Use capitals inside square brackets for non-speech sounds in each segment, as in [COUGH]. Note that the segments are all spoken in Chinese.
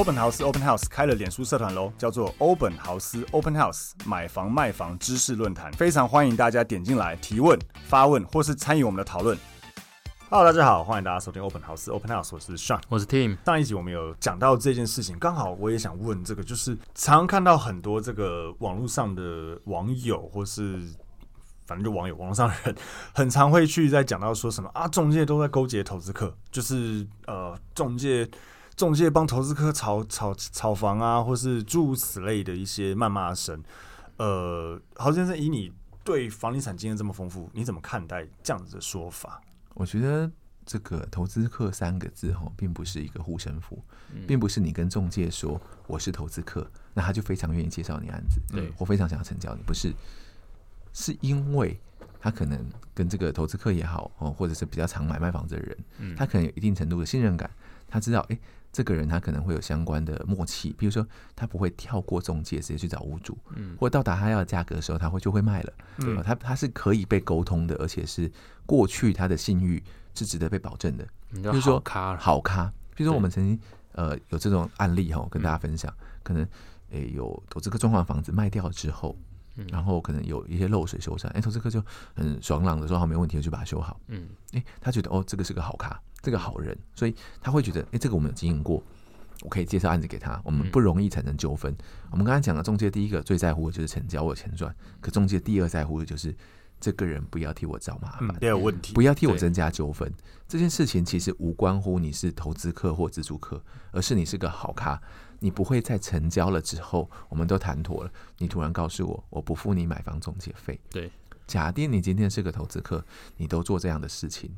欧本豪斯 Open House 开了脸书社团喽，叫做欧本豪斯 Open House 买房卖房知识论坛，非常欢迎大家点进来提问、发问或是参与我们的讨论。Hello，大家好，欢迎大家收听 Open House。Open House，我是 Sean，我是 Tim。上一集我们有讲到这件事情，刚好我也想问这个，就是常常看到很多这个网络上的网友或是。反正就网友网络上的人很常会去在讲到说什么啊，中介都在勾结投资客，就是呃，中介仲介帮投资客炒炒炒房啊，或是诸如此类的一些谩骂声。呃，豪先生，以你对房地产经验这么丰富，你怎么看待这样子的说法？我觉得这个投资客三个字哈，并不是一个护身符，并不是你跟中介说我是投资客，那他就非常愿意介绍你案子，对我非常想要成交你，不是。是因为他可能跟这个投资客也好哦，或者是比较常买卖房子的人，他可能有一定程度的信任感。他知道，哎，这个人他可能会有相关的默契，比如说他不会跳过中介直接去找屋主，嗯或到达他要的价格的时候，他会就会卖了。嗯，他他是可以被沟通的，而且是过去他的信誉是值得被保证的。就是说，好咖。比如说，我们曾经呃有这种案例哈，跟大家分享，可能诶有投资客状况房子卖掉之后。然后可能有一些漏水修缮，哎，投资客就很爽朗的说好，没问题，我就把它修好。嗯，哎，他觉得哦，这个是个好咖，这个好人，所以他会觉得，哎，这个我们有经营过，我可以介绍案子给他，我们不容易产生纠纷。我们刚才讲了，中介第一个最在乎的就是成交，我有钱赚。可中介第二在乎的就是这个人不要替我找麻烦，没有问题，不要替我增加纠纷。这件事情其实无关乎你是投资客或自助客，而是你是个好咖。你不会在成交了之后，我们都谈妥了，你突然告诉我，我不付你买房中介费。对，假定你今天是个投资客，你都做这样的事情，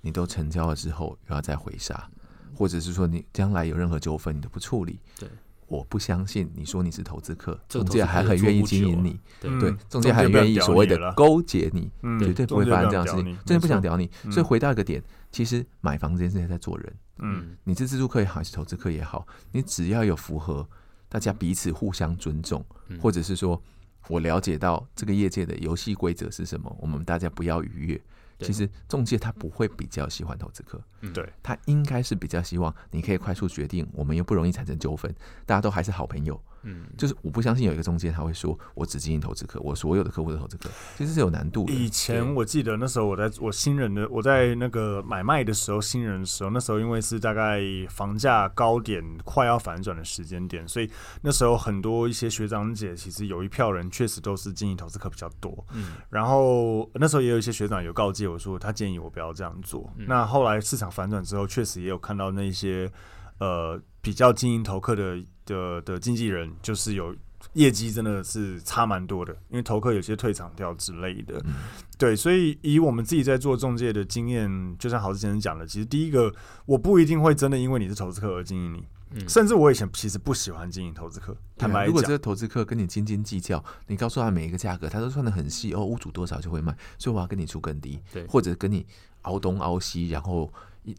你都成交了之后又要再回杀，或者是说你将来有任何纠纷你都不处理。对，我不相信你说你是投资客，中介还很愿意经营你。对，对，中介还很愿意所谓的勾结你，绝对不会发生这样的事情。中介不想屌你，所以回到一个点，其实买房这件事情在做人。嗯，你是自住客也好，还是投资客也好，你只要有符合大家彼此互相尊重，或者是说我了解到这个业界的游戏规则是什么，我们大家不要逾越。其实中介他不会比较喜欢投资客，对，他应该是比较希望你可以快速决定，我们又不容易产生纠纷，大家都还是好朋友。嗯，就是我不相信有一个中介他会说，我只经营投资客，我所有的客户都投资客，其实是有难度的。以前我记得那时候我在我新人的我在那个买卖的时候，新人的时候，那时候因为是大概房价高点快要反转的时间点，所以那时候很多一些学长姐其实有一票人确实都是经营投资客比较多。嗯，然后那时候也有一些学长有告诫我说，他建议我不要这样做。嗯，那后来市场反转之后，确实也有看到那些呃比较经营投客的。的的经纪人就是有业绩真的是差蛮多的，因为投客有些退场掉之类的，嗯、对，所以以我们自己在做中介的经验，就像豪志先生讲的，其实第一个我不一定会真的因为你是投资客而经营你，嗯、甚至我以前其实不喜欢经营投资客。坦白讲，如果这个投资客跟你斤斤计较，你告诉他每一个价格，他都算的很细哦，屋主多少就会卖，所以我要跟你出更低，对，或者跟你凹东凹西，然后。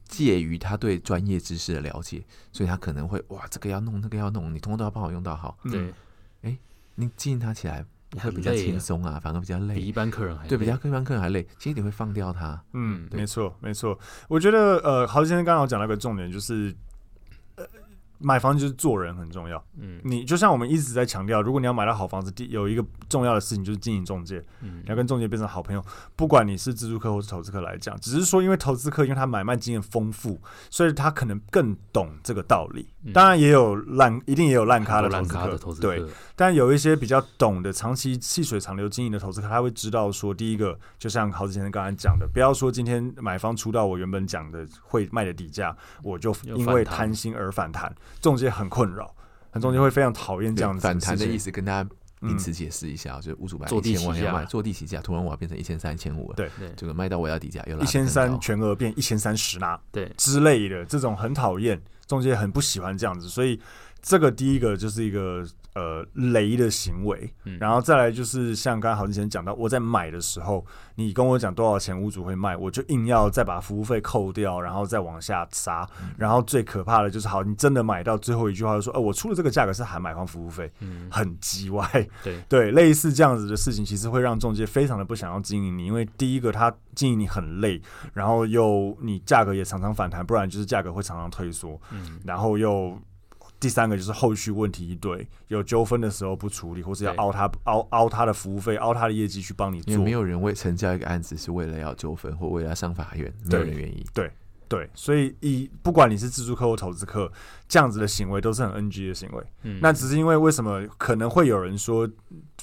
介于他对专业知识的了解，所以他可能会哇，这个要弄，那个要弄，你通通都要帮我用到好。对，哎，你经营他起来会比较轻松啊，反而比较累，比一般客人还累。对，比较一般客人还累。其实你会放掉他。嗯，没错，没错。我觉得呃，豪先生刚刚讲了一个重点，就是。买房就是做人很重要，嗯，你就像我们一直在强调，如果你要买到好房子，第有一个重要的事情就是经营中介，嗯，你要跟中介变成好朋友，不管你是自住客或是投资客来讲，只是说因为投资客因为他买卖经验丰富，所以他可能更懂这个道理。当然也有烂，一定也有烂咖的投资客，对，但有一些比较懂得长期细水长流经营的投资客，他会知道说，第一个就像豪子先生刚才讲的，不要说今天买方出到我原本讲的会卖的底价，我就因为贪心而反弹。中介很困扰，很中介会非常讨厌这样子反弹的意思，跟大家名词解释一下，就是屋主买一千万要卖，坐地起价，突然我要变成一千三、一千五了，对，这个卖到我要底价，又一千三全额变一千三十拿，对。之类的，这种很讨厌，中介很不喜欢这样子，所以这个第一个就是一个。呃，雷的行为，然后再来就是像刚刚好之前讲到，我在买的时候，你跟我讲多少钱屋主会卖，我就硬要再把服务费扣掉，然后再往下杀，然后最可怕的就是，好，你真的买到最后一句话就说，呃，我出了这个价格是含买方服务费，嗯。很鸡歪，对。[LAUGHS] 对，类似这样子的事情，其实会让中介非常的不想要经营你，因为第一个他经营你很累，然后又你价格也常常反弹，不然就是价格会常常退缩，然后又。第三个就是后续问题一堆，有纠纷的时候不处理，或是要凹他凹凹他的服务费，凹他的业绩去帮你做。因为没有人为成交一个案子是为了要纠纷或为了要上法院，没有人愿意。对对，所以以不管你是自助客或投资客，这样子的行为都是很 NG 的行为。嗯，那只是因为为什么可能会有人说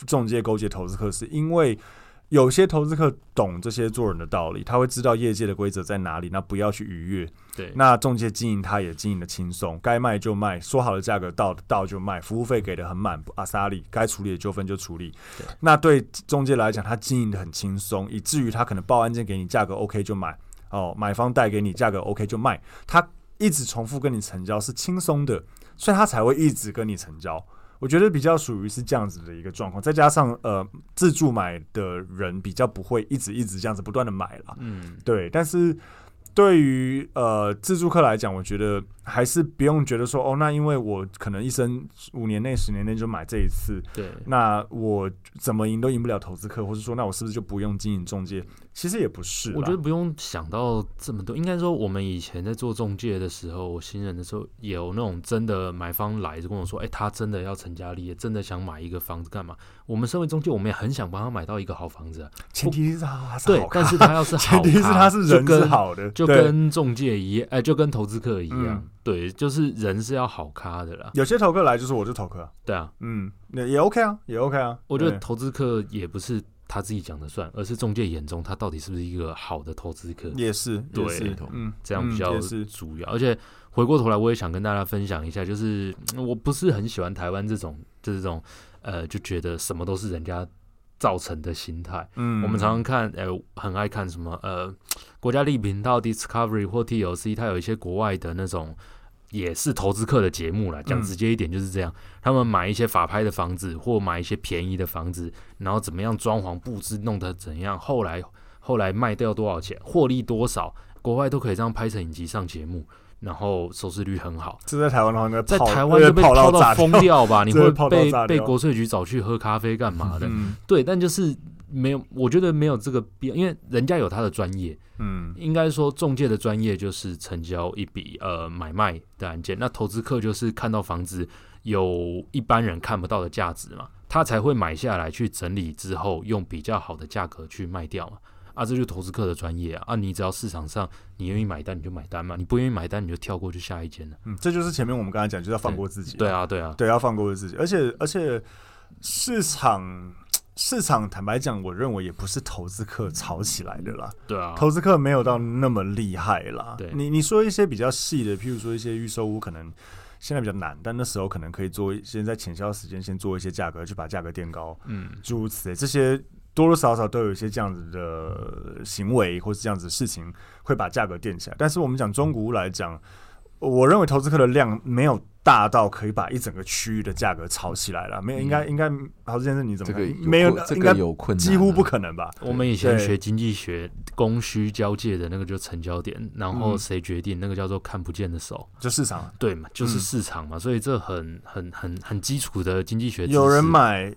中介勾结投资客，是因为。有些投资客懂这些做人的道理，他会知道业界的规则在哪里，那不要去逾越。对，那中介经营他也经营的轻松，该卖就卖，说好的价格到到就卖，服务费给的很满，阿萨利该处理的纠纷就处理。对，那对中介来讲，他经营的很轻松，以至于他可能报案件给你，价格 OK 就买，哦，买方带给你，价格 OK 就卖，他一直重复跟你成交是轻松的，所以他才会一直跟你成交。我觉得比较属于是这样子的一个状况，再加上呃自助买的人比较不会一直一直这样子不断的买了，嗯，对，但是。对于呃自助客来讲，我觉得还是不用觉得说哦，那因为我可能一生五年内、十年内就买这一次，对，那我怎么赢都赢不了投资客，或者说那我是不是就不用经营中介？其实也不是，我觉得不用想到这么多。应该说，我们以前在做中介的时候，我新人的时候，有那种真的买方来就跟我说，哎，他真的要成家立业，真的想买一个房子干嘛？我们身为中介，我们也很想帮他买到一个好房子啊。前提是他是对，但是他要是好，[LAUGHS] 前提是他是人是好的，就跟中介一样，哎，就跟投资客一样，对，就是人是要好咖的啦。有些投客来就是我就投客，对啊，嗯，那也 OK 啊，也 OK 啊。我觉得投资客也不是他自己讲的算，而是中介眼中他到底是不是一个好的投资客，也是，对，嗯，这样比较主要。而且回过头来，我也想跟大家分享一下，就是我不是很喜欢台湾这种这种。呃，就觉得什么都是人家造成的心态。嗯，我们常常看，呃，很爱看什么，呃，国家地理频道 Discovery 或 TLC，它有一些国外的那种也是投资客的节目了。讲直接一点就是这样，嗯，他们买一些法拍的房子，或买一些便宜的房子，然后怎么样装潢布置，弄得怎样，后来后来卖掉多少钱，获利多少，国外都可以这样拍成影集上节目。然后收视率很好，这在台湾的话，那在台湾就被泡到疯掉吧？[LAUGHS] 你会被被国税局找去喝咖啡干嘛的？嗯、对，但就是没有，我觉得没有这个必要，因为人家有他的专业。嗯，应该说中介的专业就是成交一笔呃买卖的案件，那投资客就是看到房子有一般人看不到的价值嘛，他才会买下来去整理之后，用比较好的价格去卖掉嘛。啊，这就是投资客的专业啊！啊，你只要市场上你愿意买单，你就买单嘛；你不愿意买单，你就跳过去下一间了。嗯，这就是前面我们刚才讲，就是要放过自己。对啊，对啊，对，要放过自己。而且，而且市场市场，坦白讲，我认为也不是投资客炒起来的啦。对啊，投资客没有到那么厉害啦。对，你你说一些比较细的，譬如说一些预售屋，可能现在比较难，但那时候可能可以做，先在潜销时间先做一些价格，去把价格垫高。嗯，诸如此类这些。多多少少都有一些这样子的行为，或是这样子的事情，会把价格垫起来。但是我们讲中古屋来讲，我认为投资客的量没有大到可以把一整个区域的价格炒起来了。没有，应该应该，陶先生你怎么看？没有，这个有困难，几乎不可能吧？我们以前学经济学，供需交界的那个就成交点，然后谁决定那个叫做看不见的手，就市场，对嘛？就是市场嘛。所以这很很很很基础的经济学，有人买。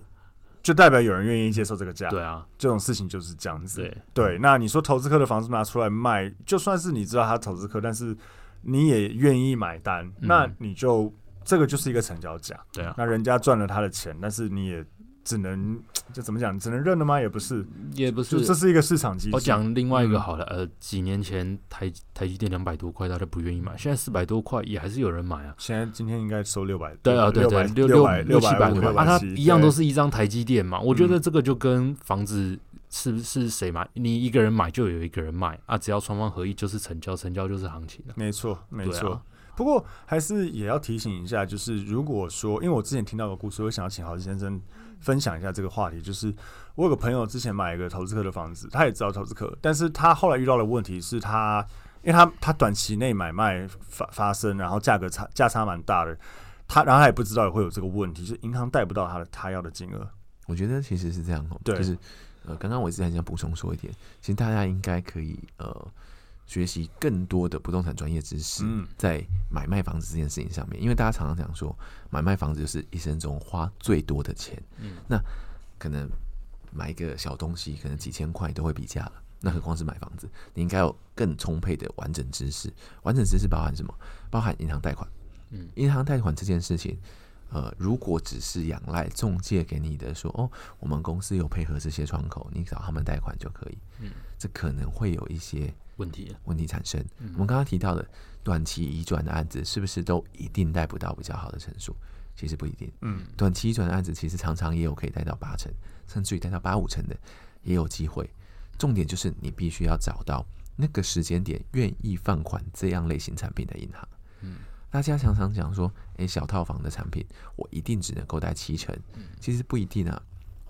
就代表有人愿意接受这个价，对啊，这种事情就是这样子。对，对，那你说投资客的房子拿出来卖，就算是你知道他投资客，但是你也愿意买单，嗯、那你就这个就是一个成交价。对啊，那人家赚了他的钱，但是你也。只能 [TSK] 就怎么讲？只能认了吗？也不是，也不是，就这是一个市场机制。我讲另外一个好了，嗯、呃，几年前台台积电两百多块，大家不愿意买，现在四百多块也还是有人买啊。现在今天应该收六百，对啊，对对，六六六七百块啊，它一样都是一张台积电嘛。我觉得这个就跟房子是不是谁买，你一个人买就有一个人卖啊，只要双方合意就是成交，成交就是行情了。没错，没错。啊、不过还是也要提醒一下，就是如果说，因为我之前听到个故事，我想要请豪志先生。分享一下这个话题，就是我有个朋友之前买一个投资客的房子，他也知道投资客，但是他后来遇到的问题是他，因为他他短期内买卖发发生，然后价格差价差蛮大的，他然后他也不知道也会有这个问题，就是银行贷不到他的他要的金额。我觉得其实是这样哦，对，就是呃，刚刚我之前想补充说一点，其实大家应该可以呃。学习更多的不动产专业知识，在买卖房子这件事情上面，因为大家常常讲说，买卖房子就是一生中花最多的钱。嗯，那可能买一个小东西，可能几千块都会比价了，那何况是买房子？你应该有更充沛的完整知识。完整知识包含什么？包含银行贷款，嗯，银行贷款这件事情，呃，如果只是仰赖中介给你的说，哦，我们公司有配合这些窗口，你找他们贷款就可以，嗯，这可能会有一些问题问题产生。嗯、我们刚刚提到的短期移转的案子，是不是都一定贷不到比较好的成数？其实不一定，嗯，短期移转的案子其实常常也有可以贷到八成，甚至于贷到八五成的也有机会。重点就是你必须要找到那个时间点愿意放款这样类型产品的银行。嗯，大家常常讲说，诶，小套房的产品我一定只能够贷七成，其实不一定啊。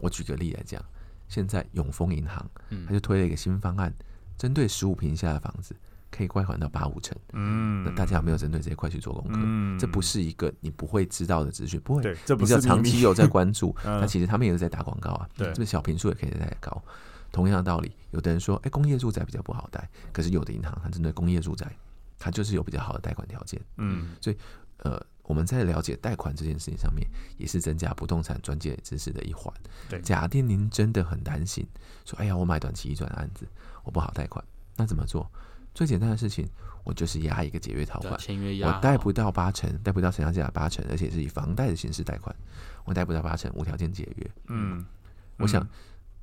我举个例来讲，现在永丰银行，他就推了一个新方案，针对十五平以下的房子可以贷款到八五成。嗯，那大家有没有针对这一块去做功课？嗯，这不是一个你不会知道的资讯，不会，对，这不是长期有在关注。[LAUGHS] 那其实他们也是在打广告啊，对，这个小平数也可以再高。同样的道理，有的人说，哎，工业住宅比较不好贷，可是有的银行它针对工业住宅，它就是有比较好的贷款条件。嗯，所以呃，我们在了解贷款这件事情上面，也是增加不动产专业知识的一环。对，假定您真的很担心，说，哎呀，我买短期移转的案子，我不好贷款，那怎么做？最简单的事情，我就是押一个解约条款，签约押，我贷不到八成，贷不到成交价八成，而且是以房贷的形式贷款，我贷不到八成，无条件解约。嗯，我想。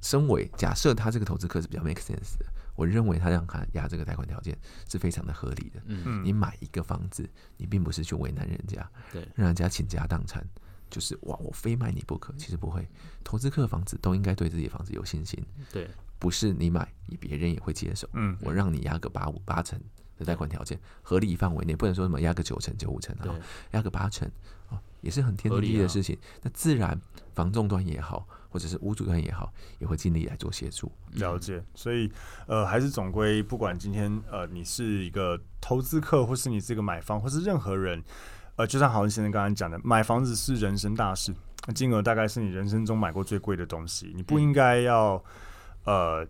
身为假设他这个投资客是比较 make sense 的，我认为他让他压这个贷款条件是非常的合理的。嗯，你买一个房子，你并不是去为难人家，对，让人家倾家荡产，就是哇，我非卖你不可。其实不会，投资客房子都应该对自己的房子有信心。对，不是你买，你别人也会接受。嗯，我让你压个八五八成的贷款条件，合理范围内，不能说什么压个九成九五成啊，压个八成啊，也是很天经地义的事情。那自然房仲端也好。或者是屋主端也好，也会尽力来做协助。了解，所以呃，还是总归，不管今天呃，你是一个投资客，或是你是一个买方，或是任何人，呃，就像郝先生刚刚讲的，买房子是人生大事，金额大概是你人生中买过最贵的东西，你不应该要呃，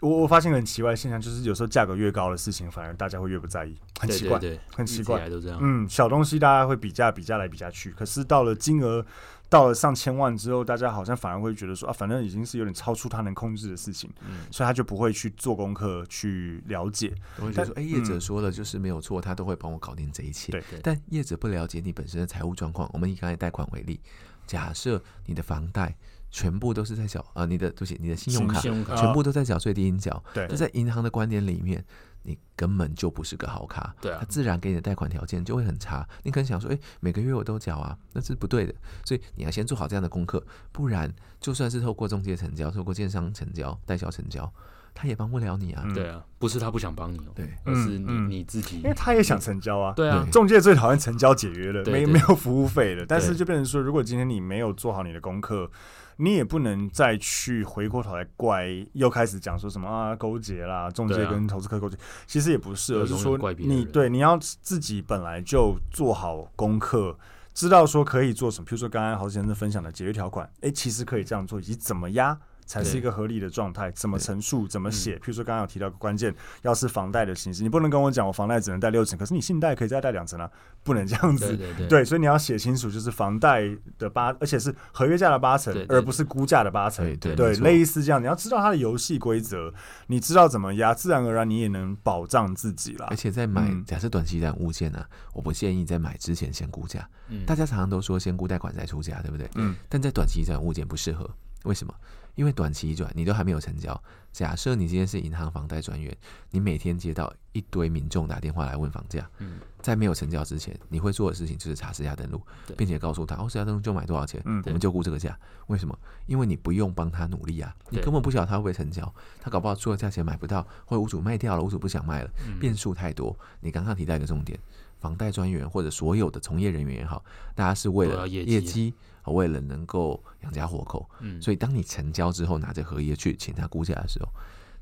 我我发现很奇怪的现象，就是有时候价格越高的事情，反而大家会越不在意，很奇怪，对对对，很奇怪，都这样。嗯，小东西大家会比价比价来比价去，可是到了金额。到了上千万之后，大家好像反而会觉得说啊，反正已经是有点超出他能控制的事情，嗯，所以他就不会去做功课去了解。我会觉得说，哎，业者说的就是没有错，他都会帮我搞定这一切。对，但业者不了解你本身的财务状况。我们以刚才贷款为例，假设你的房贷全部都是在缴啊，你的对不起，你的信用卡全部都在缴最低应缴。对，那在银行的观点里面。你根本就不是个好卡，对啊，他自然给你的贷款条件就会很差。你可能想说，诶，每个月我都缴啊，那是不对的。所以你要先做好这样的功课，不然就算是透过中介成交、透过建商成交、代销成交，他也帮不了你啊。对啊，不是他不想帮你，对，而是你你自己，因为他也想成交啊。对啊，中介最讨厌成交解约了，没没有服务费的。但是就变成说，如果今天你没有做好你的功课。你也不能再去回过头来怪，又开始讲说什么啊勾结啦，中介跟投资客勾结，其实也不是，而是说你对你要自己本来就做好功课，知道说可以做什么，比如说刚刚郝先生分享的解约条款，哎，其实可以这样做，以及怎么押。才是一个合理的状态。怎么陈述？怎么写？譬如说，刚刚有提到个关键，要是房贷的形式，你不能跟我讲，我房贷只能贷六成，可是你信贷可以再贷两成啊，不能这样子。对所以你要写清楚，就是房贷的八，而且是合约价的八成，而不是估价的八成。对对，类似这样，你要知道它的游戏规则，你知道怎么压，自然而然你也能保障自己了。而且在买，假设短期的物件呢、啊，我不建议在买之前先估价。大家常常都说先估贷款再出价，对不对？嗯。但在短期这物件不适合，为什么？因为短期一转，你都还没有成交。假设你今天是银行房贷专员，你每天接到一堆民众打电话来问房价，嗯，在没有成交之前，你会做的事情就是查实价登录，并且告诉他哦，实价登录就买多少钱，嗯，我们就估这个价。为什么？因为你不用帮他努力啊，你根本不晓得他会不会成交，他搞不好出了价钱买不到，或者屋主卖掉了，屋主不想卖了，变数太多。你刚刚提到一个重点，房贷专员或者所有的从业人员也好，大家是为了业绩。为了能够养家活口，嗯，所以当你成交之后，拿着合约去请他估价的时候，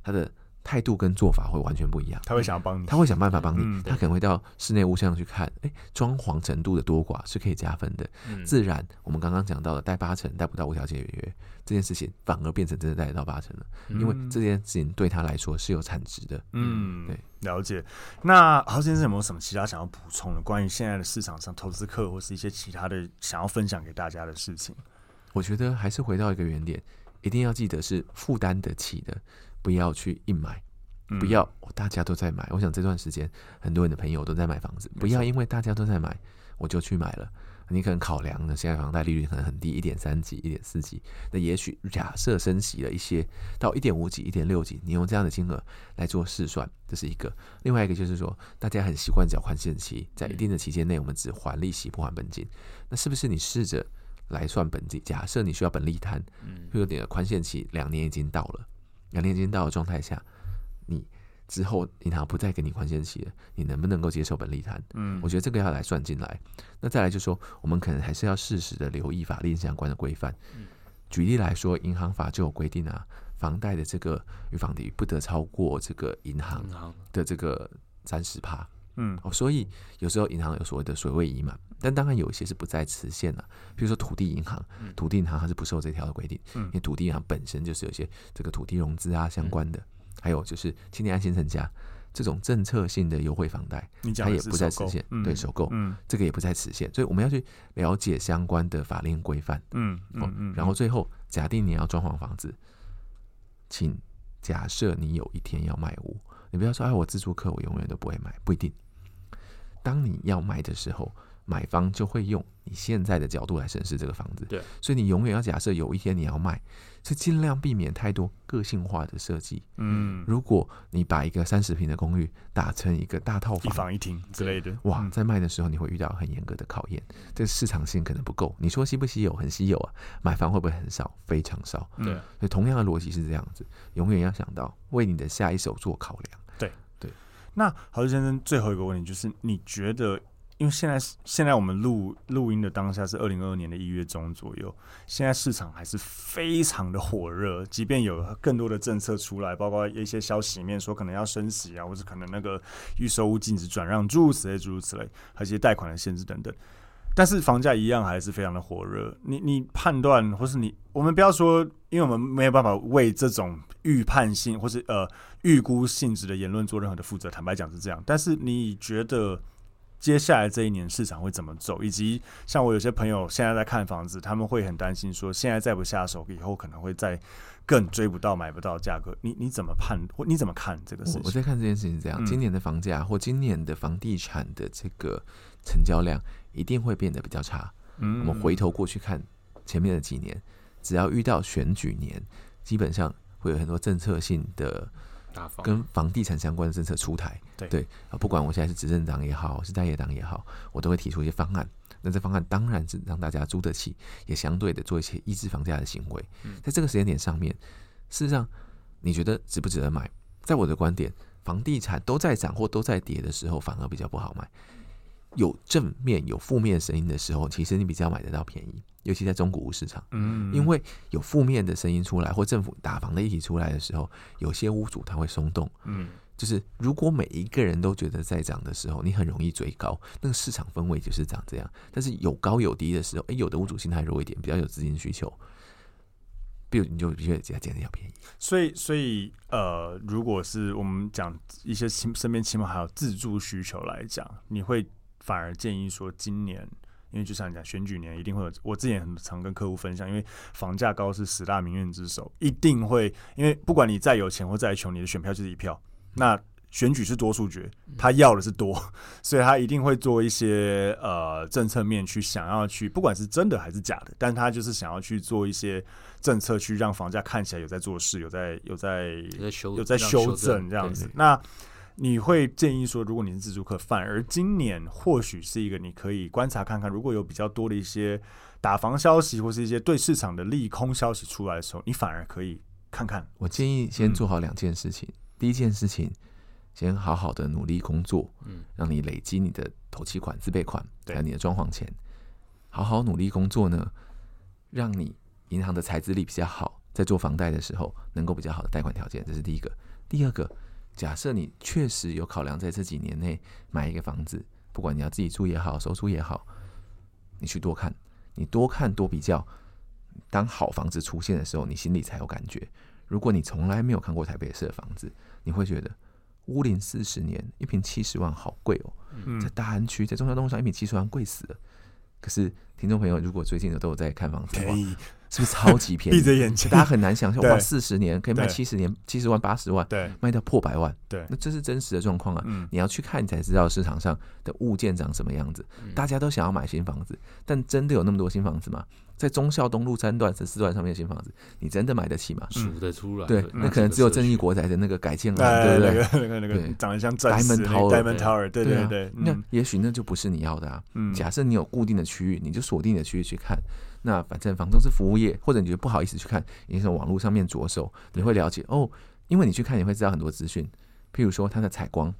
他的态度跟做法会完全不一样。他会想要帮你，他会想办法帮你，嗯，他可能会到室内物上去看，哎，装潢程度的多寡是可以加分的。嗯，自然，我们刚刚讲到的带八成带不到无条件违约这件事情，反而变成真的带得到八成了，因为这件事情对他来说是有产值的。嗯，对。了解，那郝先生有没有什么其他想要补充的？关于现在的市场上投资客或是一些其他的想要分享给大家的事情？我觉得还是回到一个原点，一定要记得是负担得起的，不要去硬买，不要大家都在买。我想这段时间很多人的朋友都在买房子，不要因为大家都在买，我就去买了。你可能考量呢，现在房贷利率可能很低，一点三几、一点四几。那也许假设升息了一些，到一点五几、一点六几，你用这样的金额来做试算，这是一个。另外一个就是说，大家很习惯缴宽限期，在一定的期间内，我们只还利息不还本金。那是不是你试着来算本金？假设你需要本利摊，会有点宽限期两年已经到了，两年已经到的状态下，你。之后银行不再给你宽限期了，你能不能够接受本利摊？嗯，我觉得这个要来算进来。那再来就是说，我们可能还是要适时的留意法令相关的规范。举例来说，银行法就有规定啊，房贷的这个逾房抵不得超过这个银行的这个三十趴。嗯，哦，所以有时候银行有所谓的水位移嘛，但当然有一些是不在此限的，比如说土地银行，土地银行它是不受这条的规定，因为土地银行本身就是有些这个土地融资啊相关的。还有就是青年安心成家这种政策性的优惠房贷，它也不在此限。对，首购，嗯，这个也不在此限。所以我们要去了解相关的法令规范。嗯嗯嗯。然后最后，假定你要装潢房子，请假设你有一天要卖屋，你不要说哎，我自住客，我永远都不会买，不一定。当你要卖的时候。买方就会用你现在的角度来审视这个房子，对，所以你永远要假设有一天你要卖，是尽量避免太多个性化的设计。嗯，如果你把一个三十平的公寓打成一个大套房，一房一厅之类的，哇，在卖的时候你会遇到很严格的考验，这市场性可能不够。你说稀不稀有？很稀有啊，买房会不会很少？非常少。对，所以同样的逻辑是这样子，永远要想到为你的下一手做考量。那郝先生，最后一个问题就是，你觉得？因为现在现在我们录录音的当下是二零二二年的一月中左右，现在市场还是非常的火热，即便有更多的政策出来，包括一些消息面说可能要升息啊，或者可能那个预售屋禁止转让诸如此类诸如此类，还有一些贷款的限制等等，但是房价一样还是非常的火热。你你判断，或是你我们不要说，因为我们没有办法为这种预判性或是呃预估性质的言论做任何的负责，坦白讲是这样。但是你觉得？接下来这一年市场会怎么走？以及像我有些朋友现在在看房子，他们会很担心说，现在再不下手，以后可能会再更追不到、买不到价格。你你怎么判？或你怎么看这个事情？我在看这件事情是这样：今年的房价或今年的房地产的这个成交量一定会变得比较差。嗯，我们回头过去看前面的几年，只要遇到选举年，基本上会有很多政策性的。跟房地产相关的政策出台，对啊，不管我现在是执政党也好，是在野党也好，我都会提出一些方案。那这方案当然是让大家租得起，也相对的做一些抑制房价的行为。在这个时间点上面，事实上你觉得值不值得买？在我的观点，房地产都在涨或都在跌的时候，反而比较不好买。有正面有负面声音的时候，其实你比较买得到便宜，尤其在中古屋市场。嗯，因为有负面的声音出来，或政府打房的议题出来的时候，有些屋主他会松动。嗯，就是如果每一个人都觉得在涨的时候，你很容易追高，那个市场氛围就是长这样。但是有高有低的时候，哎，有的屋主心态弱一点，比较有资金需求，比如你就觉得这样捡的要便宜。所以，所以呃，如果是我们讲一些亲身边起码还有自住需求来讲，你会。反而建议说，今年因为就像你讲选举年，一定会有。我之前很常跟客户分享，因为房价高是十大民怨之首，一定会。因为不管你再有钱或再穷，你的选票就是一票。那选举是多数决，他要的是多，[LAUGHS] 所以他一定会做一些呃政策面去想要去，不管是真的还是假的，但他就是想要去做一些政策，去让房价看起来有在做事，有在有在有在修正这样子。那你会建议说，如果你是自助客，反而今年或许是一个你可以观察看看，如果有比较多的一些打房消息或是一些对市场的利空消息出来的时候，你反而可以看看。我建议先做好两件事情。嗯、第一件事情，先好好的努力工作，嗯，让你累积你的头期款、自备款，还有你的装潢钱。好好努力工作呢，让你银行的财资力比较好，在做房贷的时候能够比较好的贷款条件，这是第一个。第二个。假设你确实有考量在这几年内买一个房子，不管你要自己住也好，收租也好，你去多看，你多看多比较，当好房子出现的时候，你心里才有感觉。如果你从来没有看过台北市的房子，你会觉得屋龄四十年，一坪七十万好贵哦。在大安区，在中山东路上，一坪七十万贵死了。可是听众朋友，如果最近的都有在看房子的话，是不是超级便宜？闭着眼睛，大家很难想象，哇，四十年可以卖七十年，七十万、八十万，对，卖到破百万，对，那这是真实的状况啊。你要去看，你才知道市场上的物件长什么样子。大家都想要买新房子，但真的有那么多新房子吗？在忠孝东路三段、十四段上面的新房子，你真的买得起吗？数得出来？对，那可能只有正义国宅的那个改建了，对不对？那个那个长得像 Diamond Tower，Diamond Tower，对对对。那也许那就不是你要的啊。假设你有固定的区域，你就锁定的区域去看。那反正房东是服务业，或者你觉得不好意思去看，你从网络上面着手，你会了解哦。因为你去看，你会知道很多资讯，譬如说它的采光，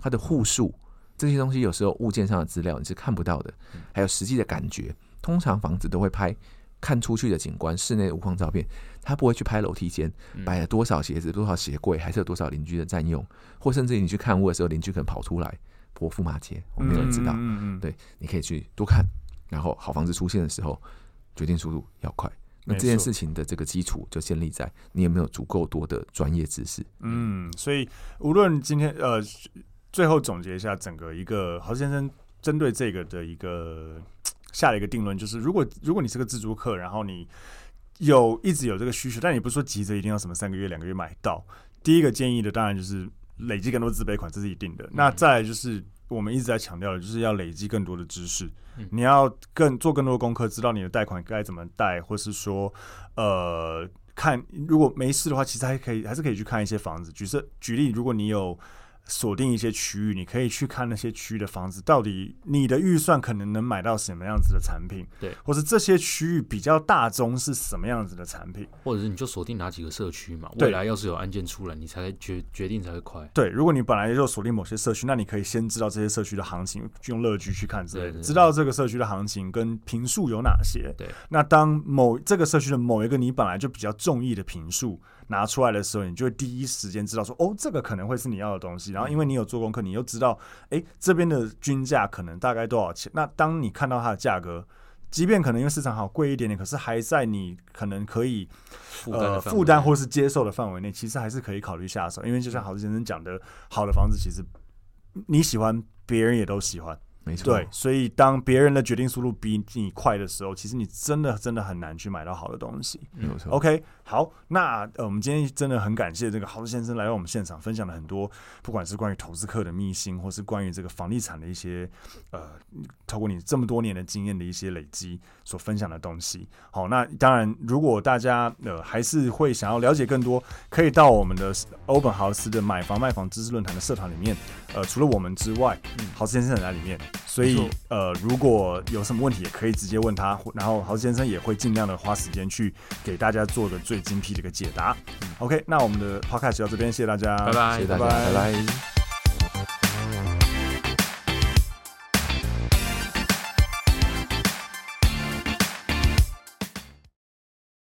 它的户数这些东西，有时候物件上的资料你是看不到的，还有实际的感觉。通常房子都会拍看出去的景观、室内的物况照片，他不会去拍楼梯间摆了多少鞋子、多少鞋柜，还是有多少邻居的占用，或甚至你去看屋的时候，邻居可能跑出来泼妇骂街，我没有人知道。嗯嗯对，你可以去多看，然后好房子出现的时候。决定速度要快，那这件事情的这个基础就建立在你有没有足够多的专业知识。嗯，所以无论今天呃，最后总结一下整个一个豪先生针对这个的一个下了一个定论，就是如果如果你是个自租客，然后你有一直有这个需求，但你不是说急着一定要什么三个月两个月买到，第一个建议的当然就是累积更多自备款，这是一定的。嗯、那再来就是。我们一直在强调的，就是要累积更多的知识。你要更做更多的功课，知道你的贷款该怎么贷，或是说，呃，看如果没事的话，其实还可以，还是可以去看一些房子。举设举例，如果你有。锁定一些区域，你可以去看那些区域的房子，到底你的预算可能能买到什么样子的产品？对，或是这些区域比较大宗是什么样子的产品？或者是你就锁定哪几个社区嘛？未来要是有案件出来，你才决决定才会快。对，如果你本来就锁定某些社区，那你可以先知道这些社区的行情，用乐居去看之类的，知道这个社区的行情跟平数有哪些。对，那当某这个社区的某一个你本来就比较中意的平数。拿出来的时候，你就会第一时间知道说，哦，这个可能会是你要的东西。然后，因为你有做功课，你又知道，哎，这边的均价可能大概多少钱。那当你看到它的价格，即便可能因为市场好贵一点点，可是还在你可能可以呃负担或是接受的范围内，其实还是可以考虑下手。因为就像郝志先生讲的，好的房子其实你喜欢，别人也都喜欢。没错，对，所以当别人的决定速度比你快的时候，其实你真的真的很难去买到好的东西。没错，OK，好，那呃，我们今天真的很感谢这个豪斯先生来到我们现场，分享了很多，不管是关于投资客的秘辛，或是关于这个房地产的一些呃，透过你这么多年的经验的一些累积所分享的东西。好，那当然，如果大家呃还是会想要了解更多，可以到我们的欧本豪斯的买房卖房知识论坛的社团里面。呃，除了我们之外，豪斯先生也在里面。所以，呃，如果有什么问题，也可以直接问他，然后豪先生也会尽量的花时间去给大家做个最精辟的一个解答。OK，那我们的 Podcast 就到这边，谢谢大家，拜拜，谢谢大家，拜拜。拜拜。